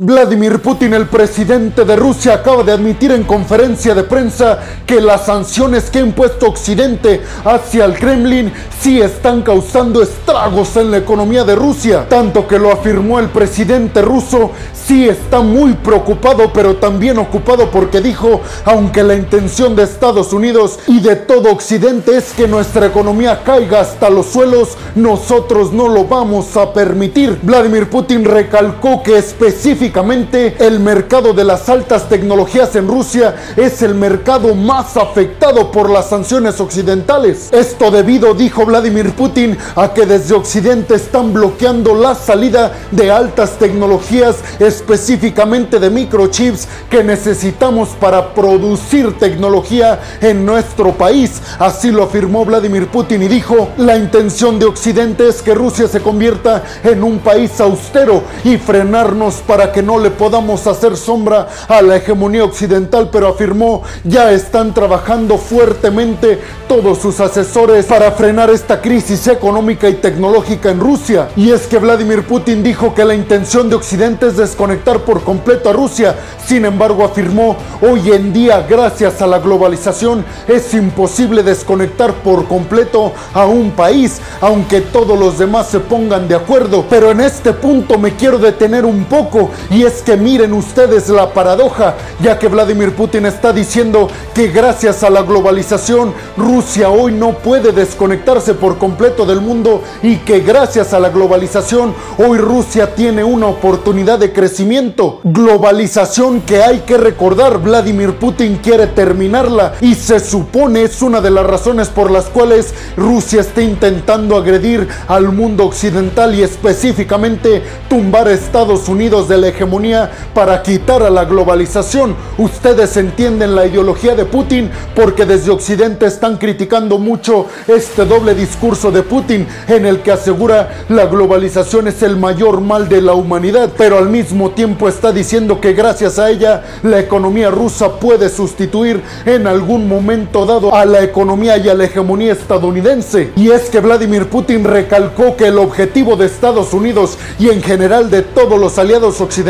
Vladimir Putin, el presidente de Rusia, acaba de admitir en conferencia de prensa que las sanciones que ha impuesto Occidente hacia el Kremlin sí están causando estragos en la economía de Rusia. Tanto que lo afirmó el presidente ruso, sí está muy preocupado, pero también ocupado porque dijo, aunque la intención de Estados Unidos y de todo Occidente es que nuestra economía caiga hasta los suelos, nosotros no lo vamos a permitir. Vladimir Putin recalcó que específicamente el mercado de las altas tecnologías en Rusia es el mercado más afectado por las sanciones occidentales. Esto debido, dijo Vladimir Putin, a que desde Occidente están bloqueando la salida de altas tecnologías, específicamente de microchips que necesitamos para producir tecnología en nuestro país. Así lo afirmó Vladimir Putin y dijo, la intención de Occidente es que Rusia se convierta en un país austero y frenarnos para que no le podamos hacer sombra a la hegemonía occidental, pero afirmó ya están trabajando fuertemente todos sus asesores para frenar esta crisis económica y tecnológica en Rusia. Y es que Vladimir Putin dijo que la intención de Occidente es desconectar por completo a Rusia. Sin embargo, afirmó, hoy en día, gracias a la globalización, es imposible desconectar por completo a un país, aunque todos los demás se pongan de acuerdo. Pero en este punto me quiero detener un poco y es que miren ustedes la paradoja, ya que Vladimir Putin está diciendo que gracias a la globalización Rusia hoy no puede desconectarse por completo del mundo y que gracias a la globalización hoy Rusia tiene una oportunidad de crecimiento. Globalización que hay que recordar, Vladimir Putin quiere terminarla y se supone es una de las razones por las cuales Rusia está intentando agredir al mundo occidental y específicamente tumbar a Estados Unidos del para quitar a la globalización. Ustedes entienden la ideología de Putin porque desde Occidente están criticando mucho este doble discurso de Putin en el que asegura la globalización es el mayor mal de la humanidad, pero al mismo tiempo está diciendo que gracias a ella la economía rusa puede sustituir en algún momento dado a la economía y a la hegemonía estadounidense. Y es que Vladimir Putin recalcó que el objetivo de Estados Unidos y en general de todos los aliados occidentales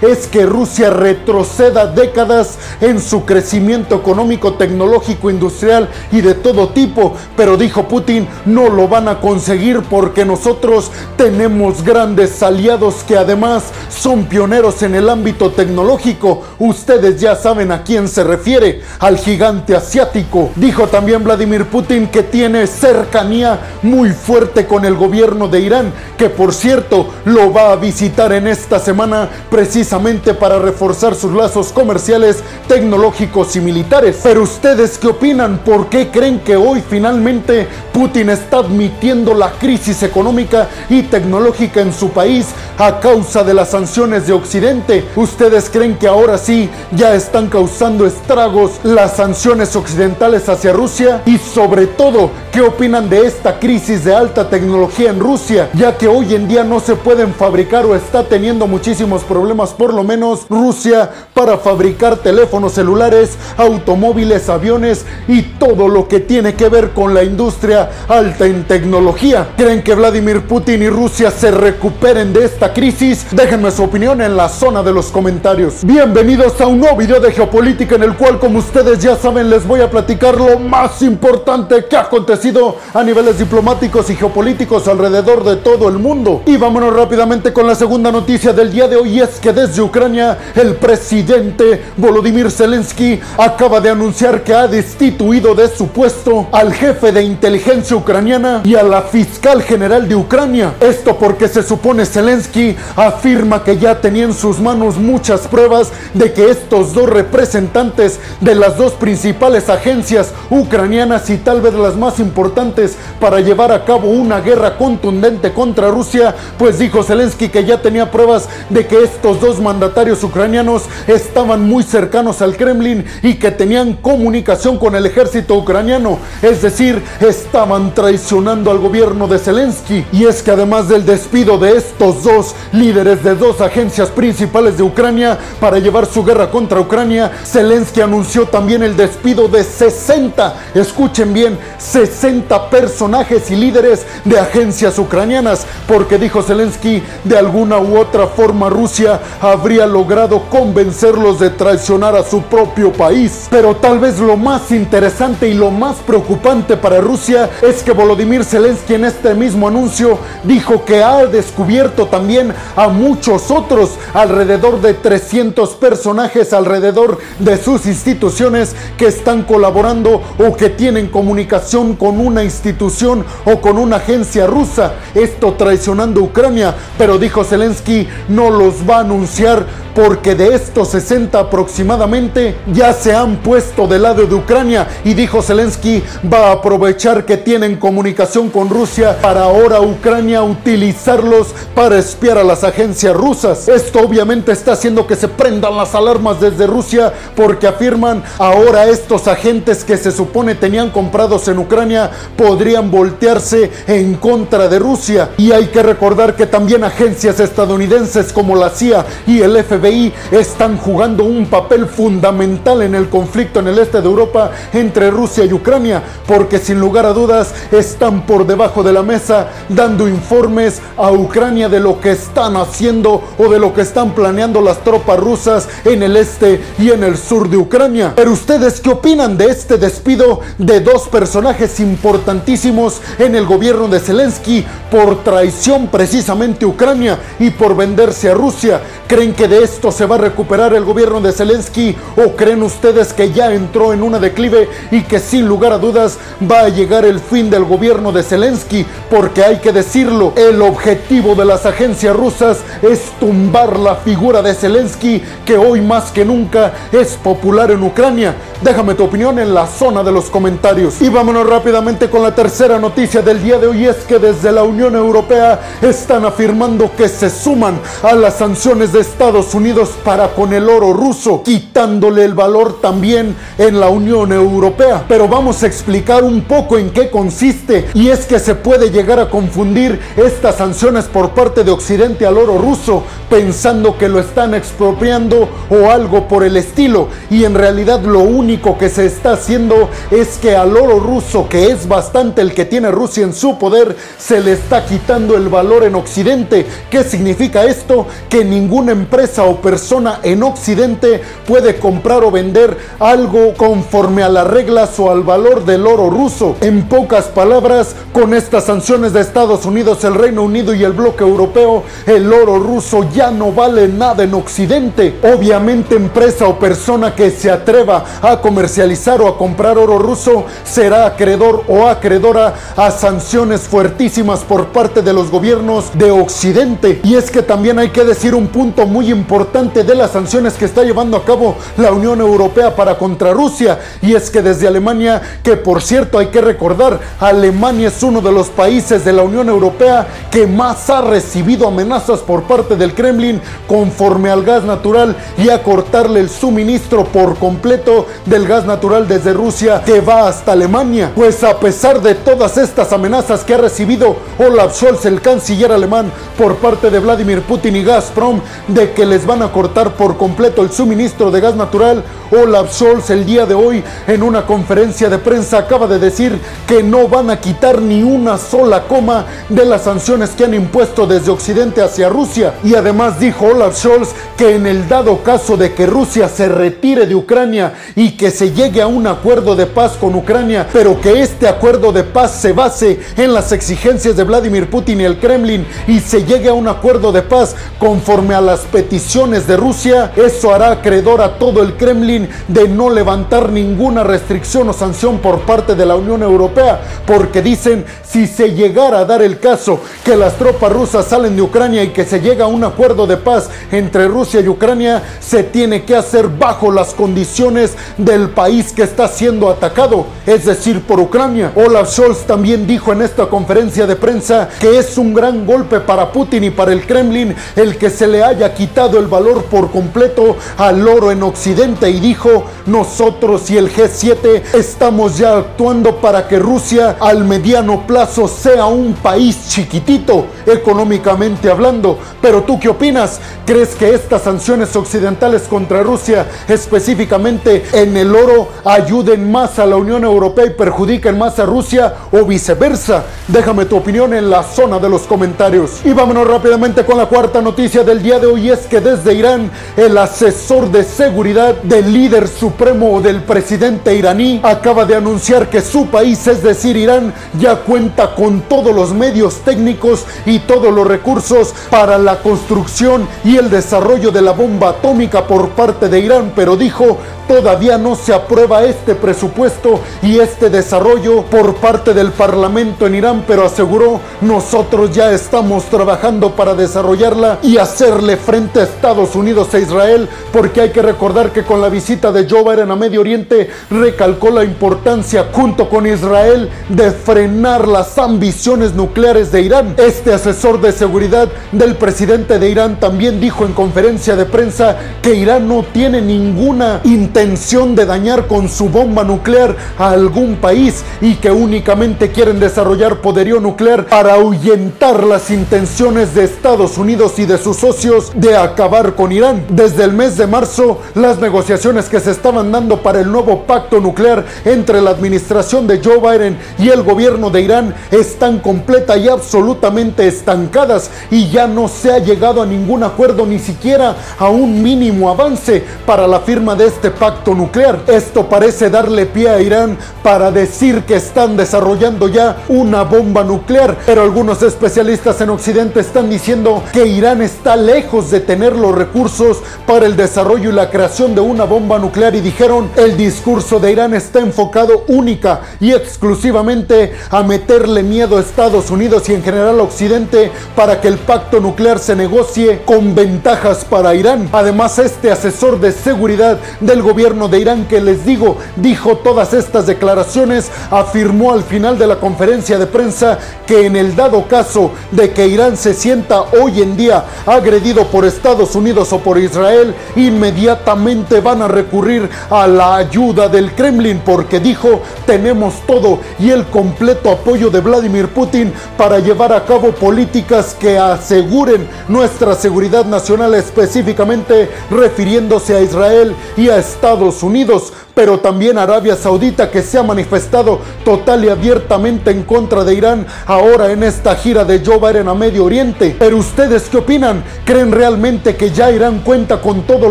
es que Rusia retroceda décadas en su crecimiento económico, tecnológico, industrial y de todo tipo. Pero dijo Putin, no lo van a conseguir porque nosotros tenemos grandes aliados que además son pioneros en el ámbito tecnológico. Ustedes ya saben a quién se refiere, al gigante asiático. Dijo también Vladimir Putin que tiene cercanía muy fuerte con el gobierno de Irán, que por cierto lo va a visitar en esta semana precisamente para reforzar sus lazos comerciales, tecnológicos y militares. Pero ustedes qué opinan? ¿Por qué creen que hoy finalmente Putin está admitiendo la crisis económica y tecnológica en su país a causa de las sanciones de Occidente? ¿Ustedes creen que ahora sí ya están causando estragos las sanciones occidentales hacia Rusia? Y sobre todo, ¿qué opinan de esta crisis de alta tecnología en Rusia? Ya que hoy en día no se pueden fabricar o está teniendo muchísimo problemas, por lo menos Rusia, para fabricar teléfonos celulares, automóviles, aviones y todo lo que tiene que ver con la industria alta en tecnología. ¿Creen que Vladimir Putin y Rusia se recuperen de esta crisis? Déjenme su opinión en la zona de los comentarios. Bienvenidos a un nuevo video de geopolítica en el cual, como ustedes ya saben, les voy a platicar lo más importante que ha acontecido a niveles diplomáticos y geopolíticos alrededor de todo el mundo. Y vámonos rápidamente con la segunda noticia del día de hoy es que desde Ucrania el presidente Volodymyr Zelensky acaba de anunciar que ha destituido de su puesto al jefe de inteligencia ucraniana y a la fiscal general de Ucrania. Esto porque se supone Zelensky afirma que ya tenía en sus manos muchas pruebas de que estos dos representantes de las dos principales agencias ucranianas y tal vez las más importantes para llevar a cabo una guerra contundente contra Rusia, pues dijo Zelensky que ya tenía pruebas de que estos dos mandatarios ucranianos estaban muy cercanos al Kremlin y que tenían comunicación con el ejército ucraniano. Es decir, está estaban traicionando al gobierno de Zelensky. Y es que además del despido de estos dos líderes de dos agencias principales de Ucrania para llevar su guerra contra Ucrania, Zelensky anunció también el despido de 60, escuchen bien, 60 personajes y líderes de agencias ucranianas, porque dijo Zelensky, de alguna u otra forma Rusia habría logrado convencerlos de traicionar a su propio país. Pero tal vez lo más interesante y lo más preocupante para Rusia es que Volodymyr Zelensky en este mismo anuncio dijo que ha descubierto también a muchos otros, alrededor de 300 personajes alrededor de sus instituciones que están colaborando o que tienen comunicación con una institución o con una agencia rusa. Esto traicionando Ucrania, pero dijo Zelensky, no los va a anunciar porque de estos 60 aproximadamente ya se han puesto del lado de Ucrania y dijo Zelensky va a aprovechar que tienen comunicación con Rusia para ahora Ucrania utilizarlos para espiar a las agencias rusas. Esto obviamente está haciendo que se prendan las alarmas desde Rusia porque afirman ahora estos agentes que se supone tenían comprados en Ucrania podrían voltearse en contra de Rusia. Y hay que recordar que también agencias estadounidenses como la CIA y el FBI están jugando un papel fundamental en el conflicto en el este de Europa entre Rusia y Ucrania, porque sin lugar a dudas están por debajo de la mesa dando informes a Ucrania de lo que están haciendo o de lo que están planeando las tropas rusas en el este y en el sur de Ucrania. Pero ustedes qué opinan de este despido de dos personajes importantísimos en el gobierno de Zelensky por traición precisamente a Ucrania y por venderse a Rusia? ¿Creen que de esto se va a recuperar el gobierno de Zelensky o creen ustedes que ya entró en una declive y que sin lugar a dudas va a llegar el fin del gobierno de Zelensky? Porque hay que decirlo, el objetivo de las agencias rusas es tumbar la figura de Zelensky que hoy más que nunca es popular en Ucrania. Déjame tu opinión en la zona de los comentarios. Y vámonos rápidamente con la tercera noticia del día de hoy es que desde la Unión Europea están afirmando que se suman a las sanciones de Estados Unidos para con el oro ruso, quitándole el valor también en la Unión Europea. Pero vamos a explicar un poco en qué consiste y es que se puede llegar a confundir estas sanciones por parte de Occidente al oro ruso, pensando que lo están expropiando o algo por el estilo. Y en realidad lo único que se está haciendo es que al oro ruso, que es bastante el que tiene Rusia en su poder, se le está quitando el valor en Occidente. ¿Qué significa esto? Que ninguna empresa o persona en Occidente puede comprar o vender algo conforme a las reglas o al valor del oro ruso. En pocas palabras, con estas sanciones de Estados Unidos, el Reino Unido y el bloque europeo, el oro ruso ya no vale nada en Occidente. Obviamente, empresa o persona que se atreva a comercializar o a comprar oro ruso será acreedor o acreedora a sanciones fuertísimas por parte de los gobiernos de Occidente. Y es que también hay que decir un punto muy de las sanciones que está llevando a cabo la Unión Europea para contra Rusia. Y es que desde Alemania, que por cierto hay que recordar, Alemania es uno de los países de la Unión Europea que más ha recibido amenazas por parte del Kremlin conforme al gas natural y a cortarle el suministro por completo del gas natural desde Rusia que va hasta Alemania. Pues a pesar de todas estas amenazas que ha recibido Olaf Scholz, el canciller alemán, por parte de Vladimir Putin y Gazprom, de que les van a cortar por completo el suministro de gas natural, Olaf Scholz el día de hoy en una conferencia de prensa acaba de decir que no van a quitar ni una sola coma de las sanciones que han impuesto desde Occidente hacia Rusia. Y además dijo Olaf Scholz que en el dado caso de que Rusia se retire de Ucrania y que se llegue a un acuerdo de paz con Ucrania, pero que este acuerdo de paz se base en las exigencias de Vladimir Putin y el Kremlin y se llegue a un acuerdo de paz conforme a las peticiones de Rusia, eso hará acreedor a todo el Kremlin de no levantar ninguna restricción o sanción por parte de la Unión Europea, porque dicen si se llegara a dar el caso que las tropas rusas salen de Ucrania y que se llega a un acuerdo de paz entre Rusia y Ucrania, se tiene que hacer bajo las condiciones del país que está siendo atacado, es decir, por Ucrania. Olaf Scholz también dijo en esta conferencia de prensa que es un gran golpe para Putin y para el Kremlin el que se le haya quitado el valor por completo al oro en Occidente y dijo, nosotros y el G7 estamos ya actuando para que Rusia al mediano plazo sea un país chiquitito, económicamente hablando. Pero tú qué opinas? ¿Crees que estas sanciones occidentales contra Rusia, específicamente en el oro, ayuden más a la Unión Europea y perjudiquen más a Rusia o viceversa? Déjame tu opinión en la zona de los comentarios. Y vámonos rápidamente con la cuarta noticia del día de hoy es que desde Irán el asesor de seguridad del líder supremo del presidente iraní acaba de anunciar que su país, es decir Irán, ya cuenta con todos los medios técnicos y todos los recursos para la construcción y el desarrollo de la bomba atómica por parte de Irán, pero dijo todavía no se aprueba este presupuesto y este desarrollo por parte del Parlamento en Irán, pero aseguró nosotros ya estamos trabajando para desarrollarla y hacerle frente a Estados Unidos e Israel, porque hay que recordar que con la visita de Joe Biden a Medio Oriente recalcó la importancia junto con Israel de frenar las ambiciones nucleares de Irán. Este asesor de seguridad del presidente de Irán también dijo en conferencia de prensa que Irán no tiene ninguna intención de dañar con su bomba nuclear a algún país y que únicamente quieren desarrollar poderío nuclear para ahuyentar las intenciones de Estados Unidos y de sus socios de acabar con Irán. Desde el mes de marzo, las negociaciones que se estaban dando para el nuevo pacto nuclear entre la administración de Joe Biden y el gobierno de Irán están completa y absolutamente estancadas y ya no se ha llegado a ningún acuerdo ni siquiera a un mínimo avance para la firma de este pacto nuclear. Esto parece darle pie a Irán para decir que están desarrollando ya una bomba nuclear, pero algunos especialistas en Occidente están diciendo que Irán está lejos de tener los recursos para el desarrollo y la creación de una bomba nuclear y dijeron el discurso de Irán está enfocado única y exclusivamente a meterle miedo a Estados Unidos y en general a Occidente para que el pacto nuclear se negocie con ventajas para Irán. Además, este asesor de seguridad del gobierno de Irán que les digo dijo todas estas declaraciones, afirmó al final de la conferencia de prensa que en el dado caso de que Irán se sienta hoy en día agredido por Estados Unidos o por Israel, inmediatamente van a recurrir a la ayuda del Kremlin porque dijo tenemos todo y el completo apoyo de Vladimir Putin para llevar a cabo políticas que aseguren nuestra seguridad nacional específicamente refiriéndose a Israel y a Estados Unidos pero también Arabia Saudita que se ha manifestado total y abiertamente en contra de Irán ahora en esta gira de Joe Biden a Medio Oriente. Pero ustedes qué opinan? ¿Creen realmente que ya Irán cuenta con todos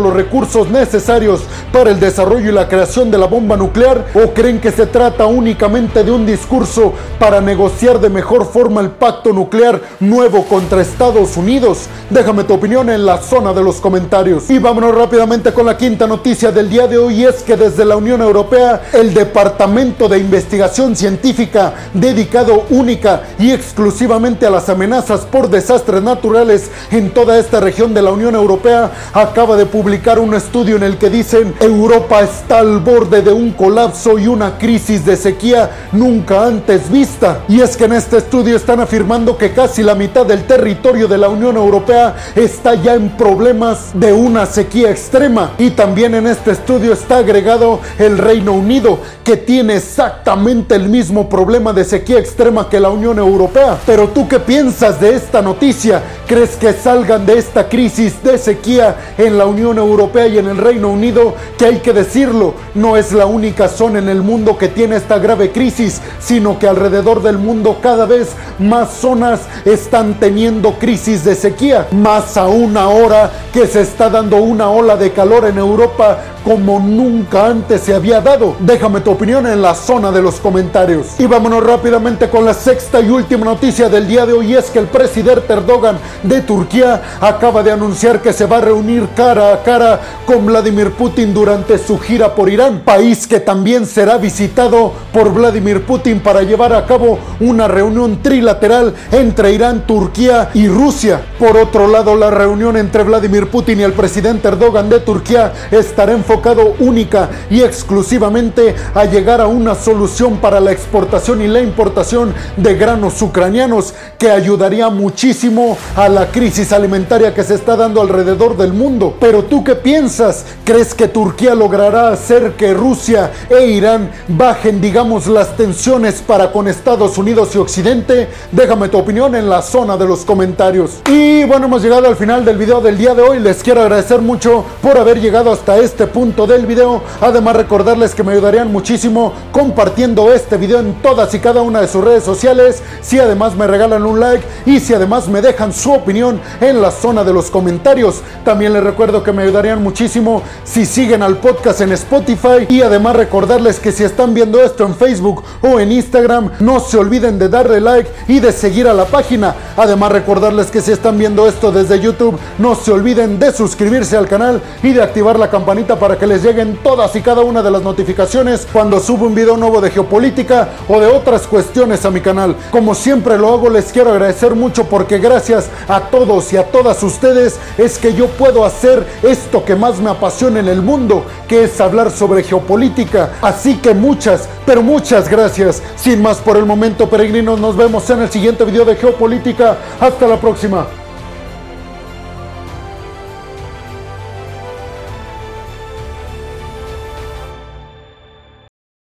los recursos necesarios para el desarrollo y la creación de la bomba nuclear? ¿O creen que se trata únicamente de un discurso para negociar de mejor forma el pacto nuclear nuevo contra Estados Unidos? Déjame tu opinión en la zona de los comentarios. Y vámonos rápidamente con la quinta noticia del día de hoy es que desde la Unión Europea, el Departamento de Investigación Científica dedicado única y exclusivamente a las amenazas por desastres naturales en toda esta región de la Unión Europea, acaba de publicar un estudio en el que dicen Europa está al borde de un colapso y una crisis de sequía nunca antes vista. Y es que en este estudio están afirmando que casi la mitad del territorio de la Unión Europea está ya en problemas de una sequía extrema. Y también en este estudio está agregado el Reino Unido, que tiene exactamente el mismo problema de sequía extrema que la Unión Europea. Pero tú qué piensas de esta noticia? ¿Crees que salgan de esta crisis de sequía en la Unión Europea y en el Reino Unido? Que hay que decirlo, no es la única zona en el mundo que tiene esta grave crisis, sino que alrededor del mundo cada vez más zonas están teniendo crisis de sequía. Más aún ahora que se está dando una ola de calor en Europa nunca antes se había dado. Déjame tu opinión en la zona de los comentarios. Y vámonos rápidamente con la sexta y última noticia del día de hoy es que el presidente Erdogan de Turquía acaba de anunciar que se va a reunir cara a cara con Vladimir Putin durante su gira por Irán, país que también será visitado por Vladimir Putin para llevar a cabo una reunión trilateral entre Irán, Turquía y Rusia. Por otro lado, la reunión entre Vladimir Putin y el presidente Erdogan de Turquía estará enfocada única y exclusivamente a llegar a una solución para la exportación y la importación de granos ucranianos que ayudaría muchísimo a la crisis alimentaria que se está dando alrededor del mundo. Pero tú qué piensas? ¿Crees que Turquía logrará hacer que Rusia e Irán bajen, digamos, las tensiones para con Estados Unidos y Occidente? Déjame tu opinión en la zona de los comentarios. Y bueno, hemos llegado al final del video del día de hoy. Les quiero agradecer mucho por haber llegado hasta este punto del video. Además, recordarles que me ayudarían muchísimo compartiendo este video en todas y cada una de sus redes sociales. Si además me regalan un like y si además me dejan su opinión en la zona de los comentarios. También les recuerdo que me ayudarían muchísimo si siguen al podcast en Spotify. Y además recordarles que si están viendo esto en Facebook o en Instagram, no se olviden de darle like y de seguir a la página. Además recordarles que si están viendo esto desde YouTube, no se olviden de suscribirse al canal y de activar la campanita para que les lleguen todas y cada una de las notificaciones cuando subo un video nuevo de geopolítica o de otras cuestiones a mi canal. Como siempre lo hago, les quiero agradecer mucho porque gracias a todos y a todas ustedes es que yo puedo hacer esto que más me apasiona en el mundo, que es hablar sobre geopolítica. Así que muchas, pero muchas gracias. Sin más por el momento, peregrinos, nos vemos en el siguiente video de geopolítica. Hasta la próxima.